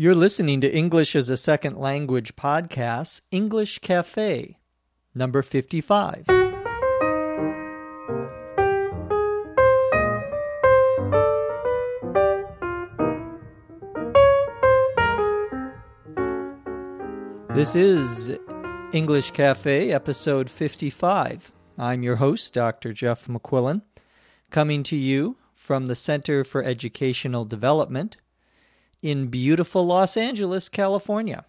You're listening to English as a Second Language podcast, English Cafe, number 55. This is English Cafe, episode 55. I'm your host, Dr. Jeff McQuillan, coming to you from the Center for Educational Development in beautiful Los Angeles, California.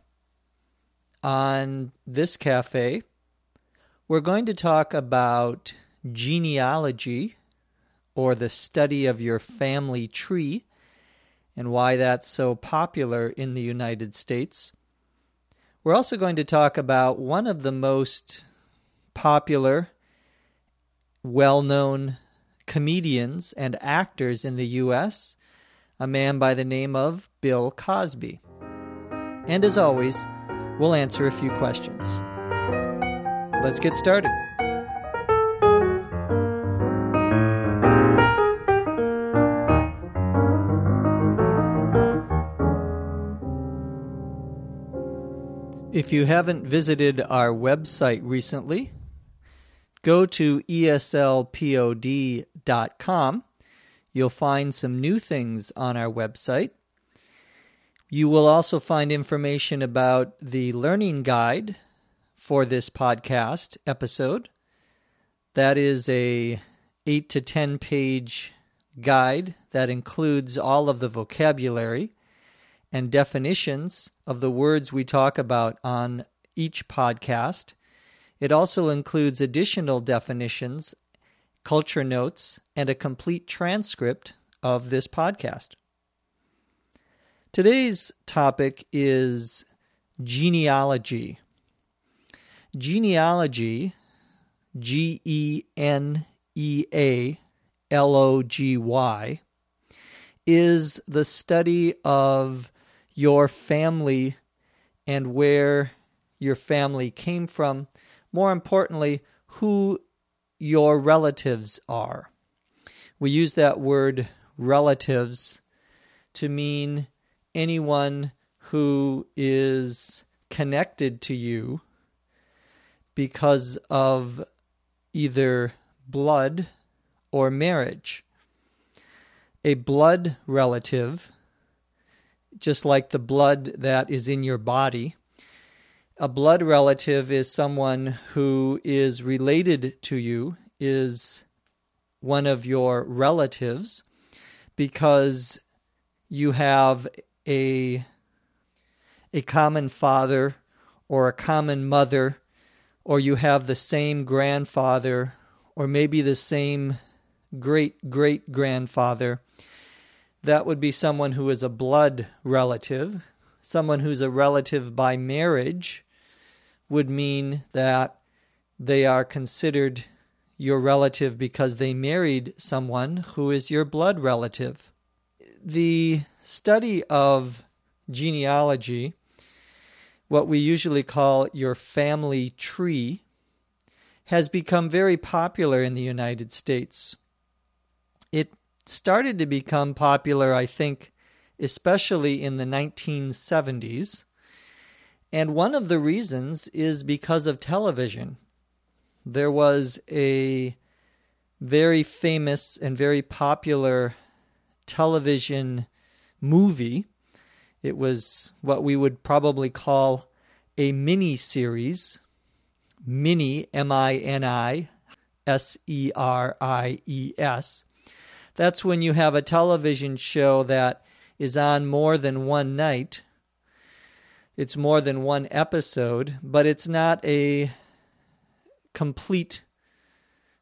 On this cafe, we're going to talk about genealogy or the study of your family tree and why that's so popular in the United States. We're also going to talk about one of the most popular, well known comedians and actors in the U.S., a man by the name of Bill Cosby. And as always, we'll answer a few questions. Let's get started. If you haven't visited our website recently, go to eslpod.com. You'll find some new things on our website. You will also find information about the learning guide for this podcast episode. That is a 8 to 10 page guide that includes all of the vocabulary and definitions of the words we talk about on each podcast. It also includes additional definitions, culture notes, and a complete transcript of this podcast. Today's topic is genealogy. Genealogy, G E N E A L O G Y, is the study of your family and where your family came from. More importantly, who your relatives are. We use that word relatives to mean anyone who is connected to you because of either blood or marriage. A blood relative just like the blood that is in your body. A blood relative is someone who is related to you, is one of your relatives, because you have a a common father or a common mother or you have the same grandfather or maybe the same great great grandfather that would be someone who is a blood relative. Someone who's a relative by marriage would mean that they are considered your relative because they married someone who is your blood relative. The study of genealogy, what we usually call your family tree, has become very popular in the United States. It started to become popular, I think, especially in the 1970s. And one of the reasons is because of television. There was a very famous and very popular television movie. It was what we would probably call a mini series. Mini, M I N I S E R I E S. That's when you have a television show that is on more than one night. It's more than one episode, but it's not a complete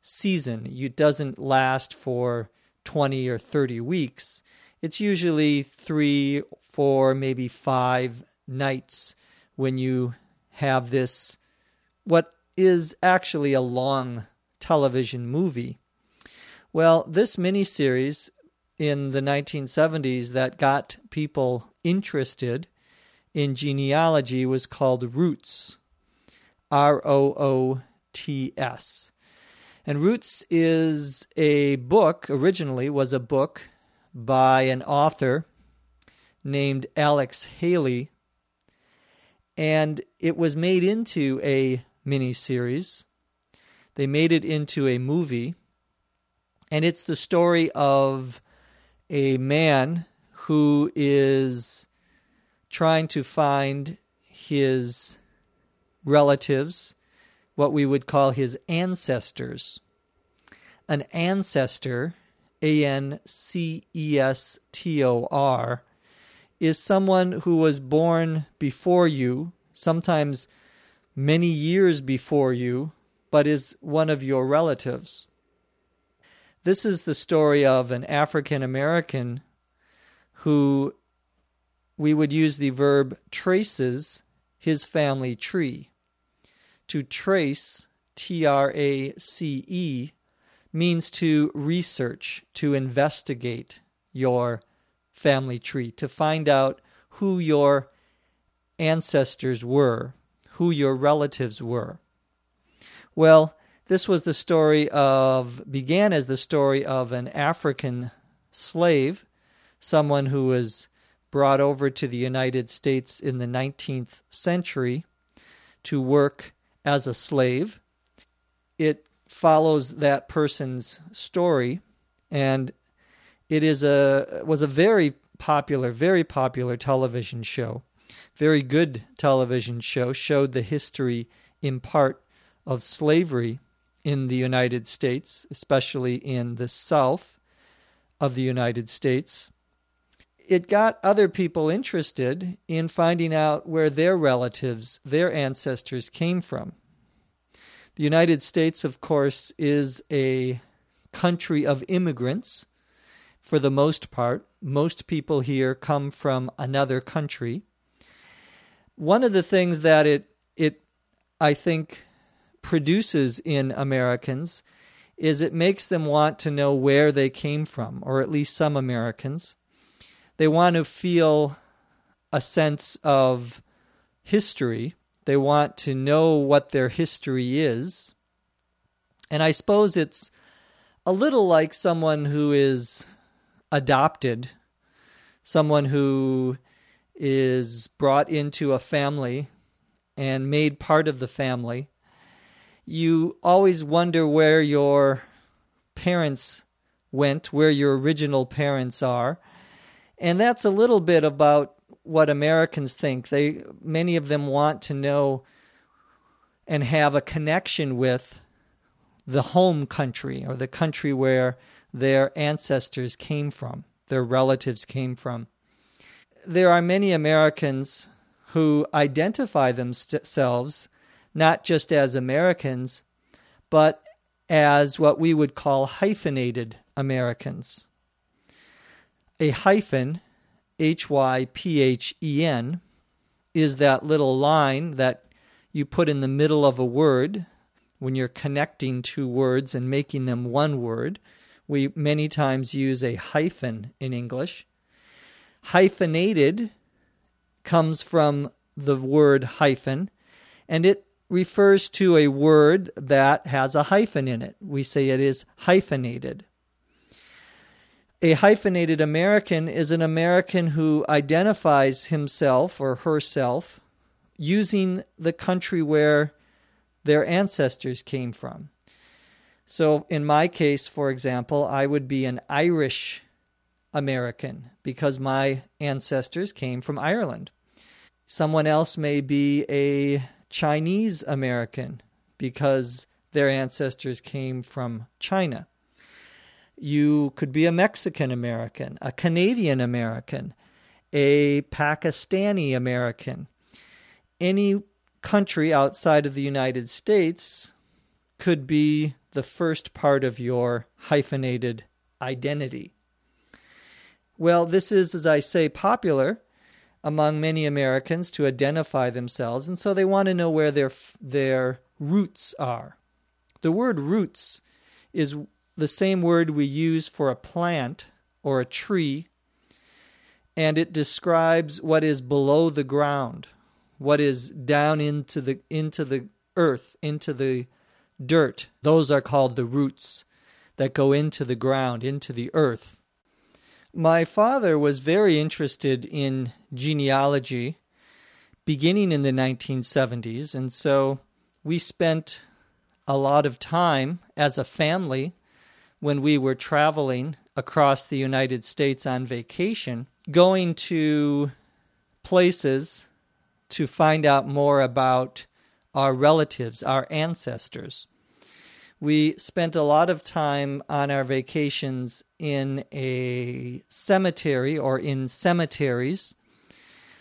season. It doesn't last for 20 or 30 weeks. It's usually three, four, maybe five nights when you have this, what is actually a long television movie. Well, this miniseries in the 1970s that got people interested in genealogy was called Roots. R O O T S. And Roots is a book, originally was a book by an author named Alex Haley. And it was made into a miniseries. They made it into a movie. And it's the story of a man who is trying to find his relatives, what we would call his ancestors. An ancestor, A N C E S T O R, is someone who was born before you, sometimes many years before you, but is one of your relatives. This is the story of an African American who we would use the verb traces his family tree. To trace, T R A C E, means to research, to investigate your family tree, to find out who your ancestors were, who your relatives were. Well, this was the story of, began as the story of an African slave, someone who was brought over to the United States in the 19th century to work as a slave. It follows that person's story and it is a was a very popular very popular television show very good television show showed the history in part of slavery in the United States especially in the south of the United States it got other people interested in finding out where their relatives, their ancestors came from. The United States, of course, is a country of immigrants for the most part. Most people here come from another country. One of the things that it, it I think, produces in Americans is it makes them want to know where they came from, or at least some Americans they want to feel a sense of history. They want to know what their history is. And I suppose it's a little like someone who is adopted, someone who is brought into a family and made part of the family. You always wonder where your parents went, where your original parents are. And that's a little bit about what Americans think. They many of them want to know and have a connection with the home country or the country where their ancestors came from, their relatives came from. There are many Americans who identify themselves not just as Americans, but as what we would call hyphenated Americans a hyphen, H Y P H E N, is that little line that you put in the middle of a word when you're connecting two words and making them one word. We many times use a hyphen in English. Hyphenated comes from the word hyphen, and it refers to a word that has a hyphen in it. We say it is hyphenated. A hyphenated American is an American who identifies himself or herself using the country where their ancestors came from. So, in my case, for example, I would be an Irish American because my ancestors came from Ireland. Someone else may be a Chinese American because their ancestors came from China. You could be a Mexican American, a Canadian American, a Pakistani American. Any country outside of the United States could be the first part of your hyphenated identity. Well, this is, as I say, popular among many Americans to identify themselves, and so they want to know where their their roots are. The word roots is the same word we use for a plant or a tree, and it describes what is below the ground, what is down into the into the earth, into the dirt. Those are called the roots that go into the ground, into the earth. My father was very interested in genealogy beginning in the 1970s, and so we spent a lot of time as a family when we were traveling across the United States on vacation, going to places to find out more about our relatives, our ancestors. We spent a lot of time on our vacations in a cemetery or in cemeteries.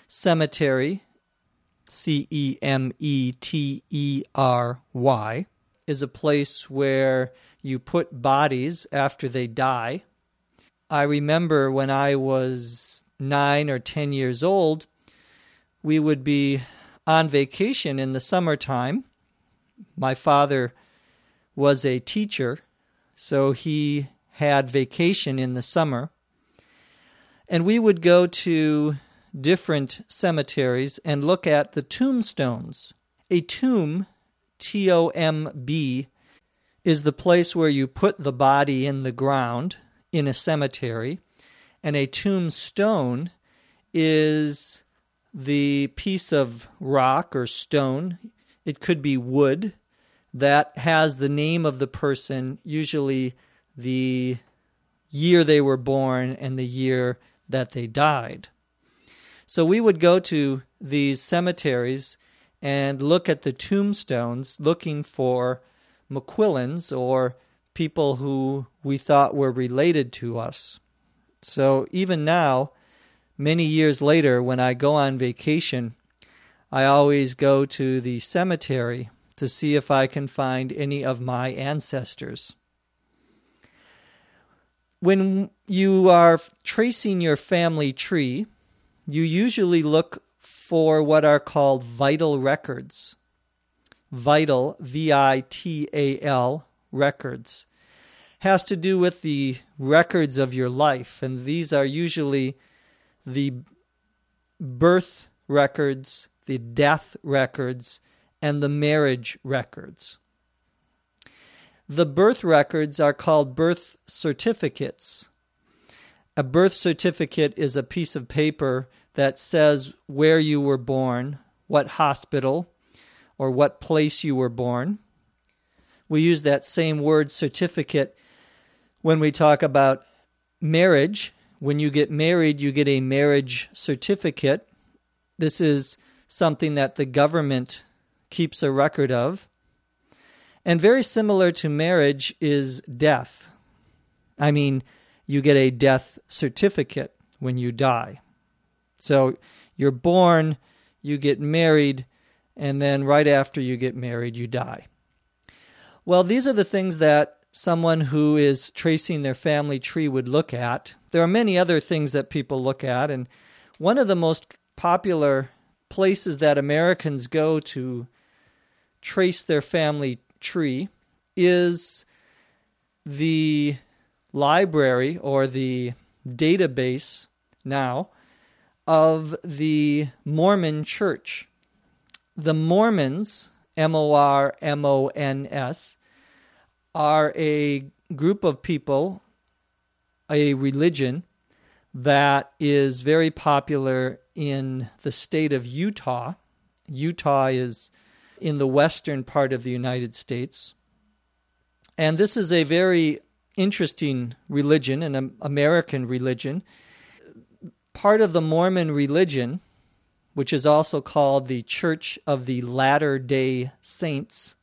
Cemetery, C E M E T E R Y, is a place where you put bodies after they die. I remember when I was nine or ten years old, we would be on vacation in the summertime. My father was a teacher, so he had vacation in the summer. And we would go to different cemeteries and look at the tombstones. A tomb, T O M B, is the place where you put the body in the ground in a cemetery, and a tombstone is the piece of rock or stone, it could be wood, that has the name of the person, usually the year they were born and the year that they died. So we would go to these cemeteries and look at the tombstones looking for McQuillans or people who we thought were related to us. So even now, many years later, when I go on vacation, I always go to the cemetery to see if I can find any of my ancestors. When you are tracing your family tree, you usually look for what are called vital records. Vital, V I T A L, records, has to do with the records of your life, and these are usually the birth records, the death records, and the marriage records. The birth records are called birth certificates. A birth certificate is a piece of paper that says where you were born, what hospital, or what place you were born. We use that same word certificate when we talk about marriage when you get married, you get a marriage certificate. This is something that the government keeps a record of. And very similar to marriage is death. I mean, you get a death certificate when you die. So you're born, you get married, and then right after you get married, you die. Well, these are the things that someone who is tracing their family tree would look at. There are many other things that people look at, and one of the most popular places that Americans go to trace their family tree is the library or the database now of the Mormon Church. The Mormons, M O R M O N S, are a group of people, a religion that is very popular in the state of Utah. Utah is in the western part of the United States. And this is a very interesting religion, an American religion. Part of the Mormon religion, which is also called the Church of the Latter day Saints,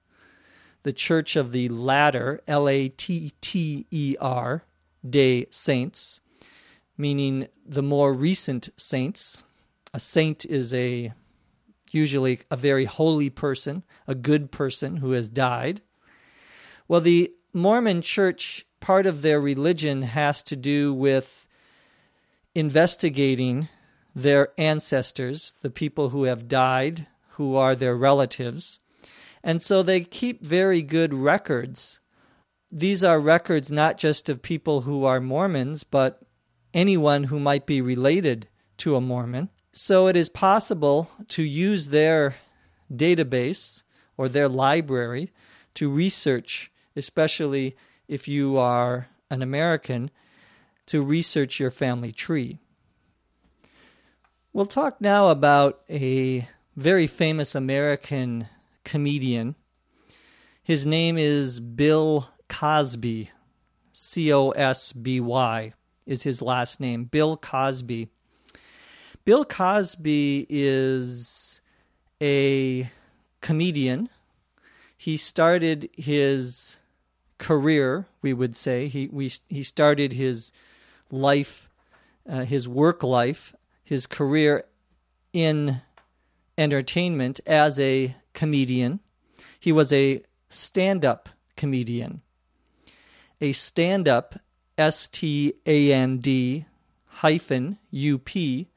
the Church of the Latter, L A T T E R, day saints, meaning the more recent saints. A saint is a usually a very holy person, a good person who has died. Well, the Mormon church, part of their religion has to do with investigating their ancestors, the people who have died, who are their relatives, and so they keep very good records. These are records not just of people who are Mormons, but anyone who might be related to a Mormon. So it is possible to use their database or their library to research, especially if you are an American, to research your family tree. We'll talk now about a very famous American comedian. His name is Bill Cosby. C O S B Y is his last name. Bill Cosby. Bill Cosby is a comedian. He started his career, we would say. He we he started his life, uh, his work life, his career in entertainment as a comedian. He was a stand-up comedian. A stand-up S T A N D hyphen U P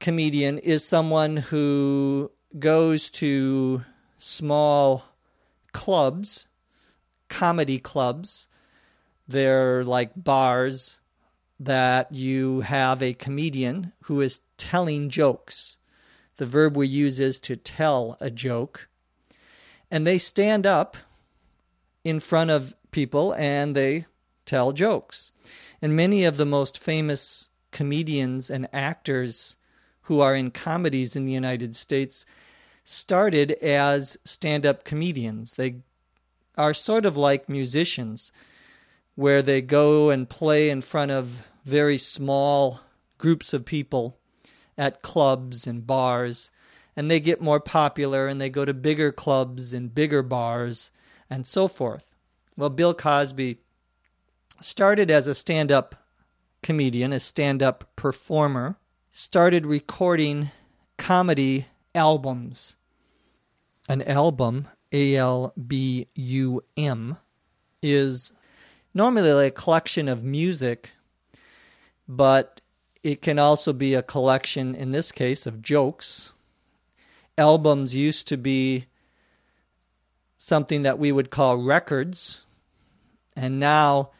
comedian is someone who goes to small clubs, comedy clubs. They're like bars that you have a comedian who is telling jokes. The verb we use is to tell a joke. And they stand up in front of people and they tell jokes. And many of the most famous comedians and actors who are in comedies in the United States started as stand up comedians. They are sort of like musicians, where they go and play in front of very small groups of people at clubs and bars, and they get more popular and they go to bigger clubs and bigger bars and so forth. Well, Bill Cosby started as a stand up comedian, a stand up performer, started recording comedy albums. An album, A L B U M, is normally like a collection of music, but it can also be a collection, in this case, of jokes. Albums used to be something that we would call records, and now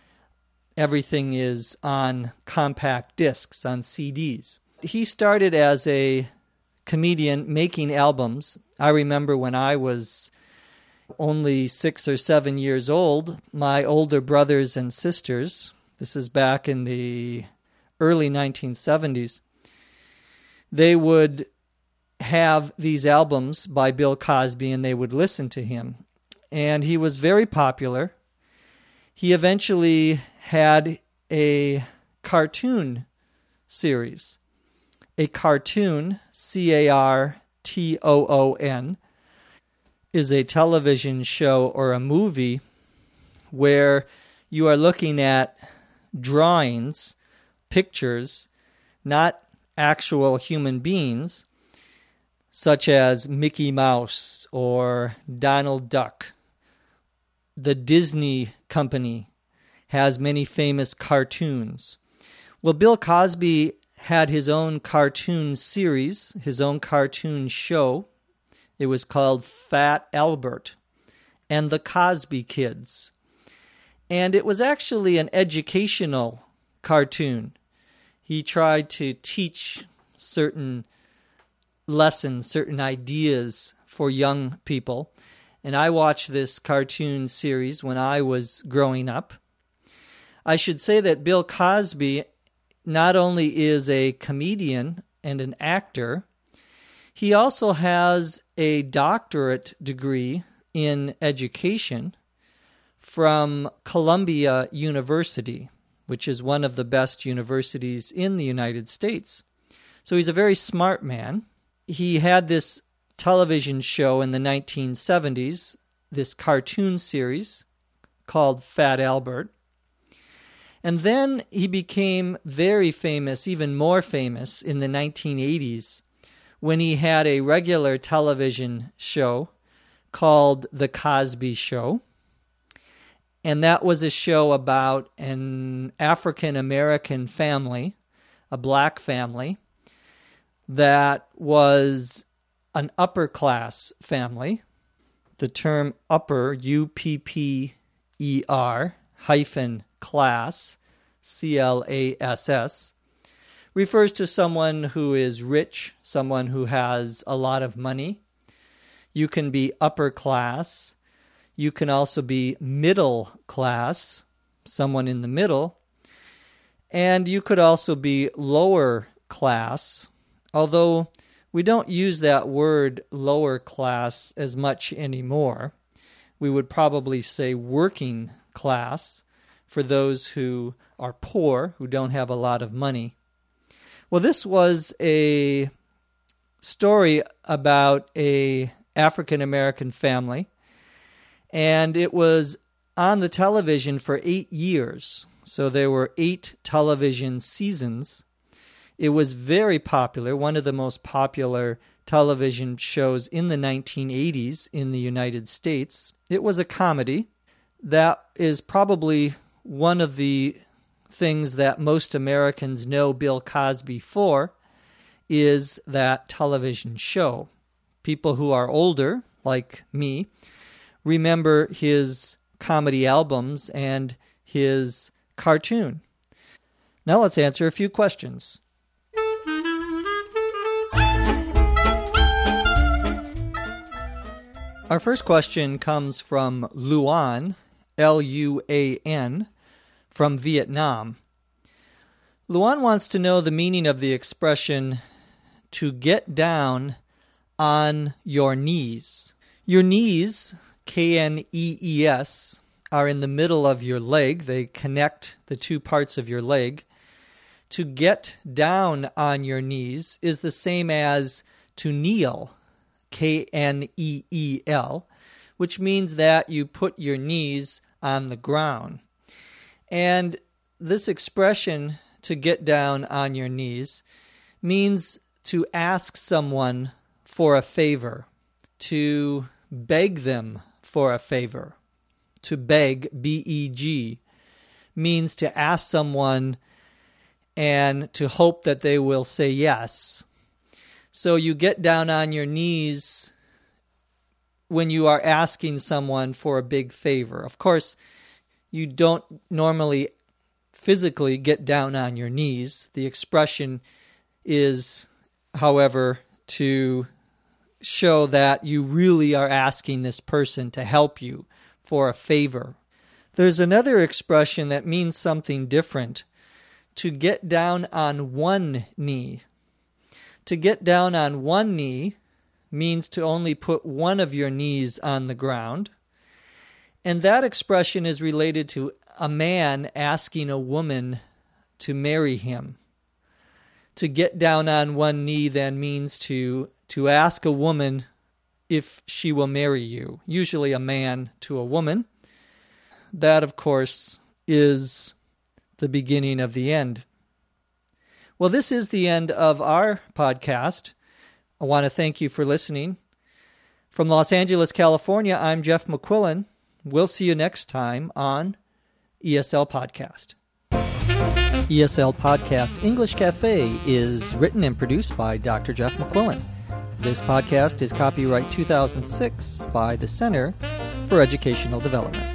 everything is on compact discs, on CDs. He started as a comedian making albums. I remember when I was only six or seven years old, my older brothers and sisters, this is back in the early 1970s, they would have these albums by Bill Cosby and they would listen to him. And he was very popular. He eventually had a cartoon series. A cartoon, C A R T O O N, is a television show or a movie where you are looking at drawings, pictures, not actual human beings, such as Mickey Mouse or Donald Duck. The Disney Company has many famous cartoons. Well, Bill Cosby had his own cartoon series, his own cartoon show. It was called Fat Albert and the Cosby Kids. And it was actually an educational cartoon. He tried to teach certain lessons, certain ideas for young people. And I watched this cartoon series when I was growing up. I should say that Bill Cosby not only is a comedian and an actor, he also has a doctorate degree in education from Columbia University, which is one of the best universities in the United States. So he's a very smart man. He had this television show in the 1970s, this cartoon series called Fat Albert. And then he became very famous, even more famous, in the 1980s when he had a regular television show called The Cosby Show. And that was a show about an African American family, a black family, that was an upper class family. The term upper, U P P E R hyphen class, C L A S S, refers to someone who is rich, someone who has a lot of money. You can be upper class. You can also be middle class, someone in the middle. And you could also be lower class, although we don't use that word lower class as much anymore. We would probably say working class for those who are poor, who don't have a lot of money. Well, this was a story about a African American family, and it was on the television for eight years. So there were eight television seasons. It was very popular, one of the most popular television shows in the 1980s in the United States. It was a comedy. That is probably one of the things that most Americans know Bill Cosby for is that television show. People who are older, like me, remember his comedy albums and his cartoon. Now let's answer a few questions. Our first question comes from Luan, L U A N, from Vietnam. Luan wants to know the meaning of the expression to get down on your knees. Your knees, K N E E S, are in the middle of your leg, they connect the two parts of your leg. To get down on your knees is the same as to kneel K N E E L, which means that you put your knees on the ground. And this expression, to get down on your knees, means to ask someone for a favor, to beg them for a favor. To beg, B E G, means to ask someone and to hope that they will say yes. So you get down on your knees when you are asking someone for a big favor. Of course, you don't normally physically get down on your knees. The expression is, however, to show that you really are asking this person to help you for a favor. There's another expression that means something different to get down on one knee. To get down on one knee means to only put one of your knees on the ground. And that expression is related to a man asking a woman to marry him. To get down on one knee then means to to ask a woman if she will marry you, usually a man to a woman. That of course is the beginning of the end. Well, this is the end of our podcast. I want to thank you for listening. From Los Angeles, California, I'm Jeff McQuillan. We'll see you next time on ESL Podcast. ESL Podcast English Cafe is written and produced by Dr. Jeff McQuillan. This podcast is copyright 2006 by the Center for Educational Development.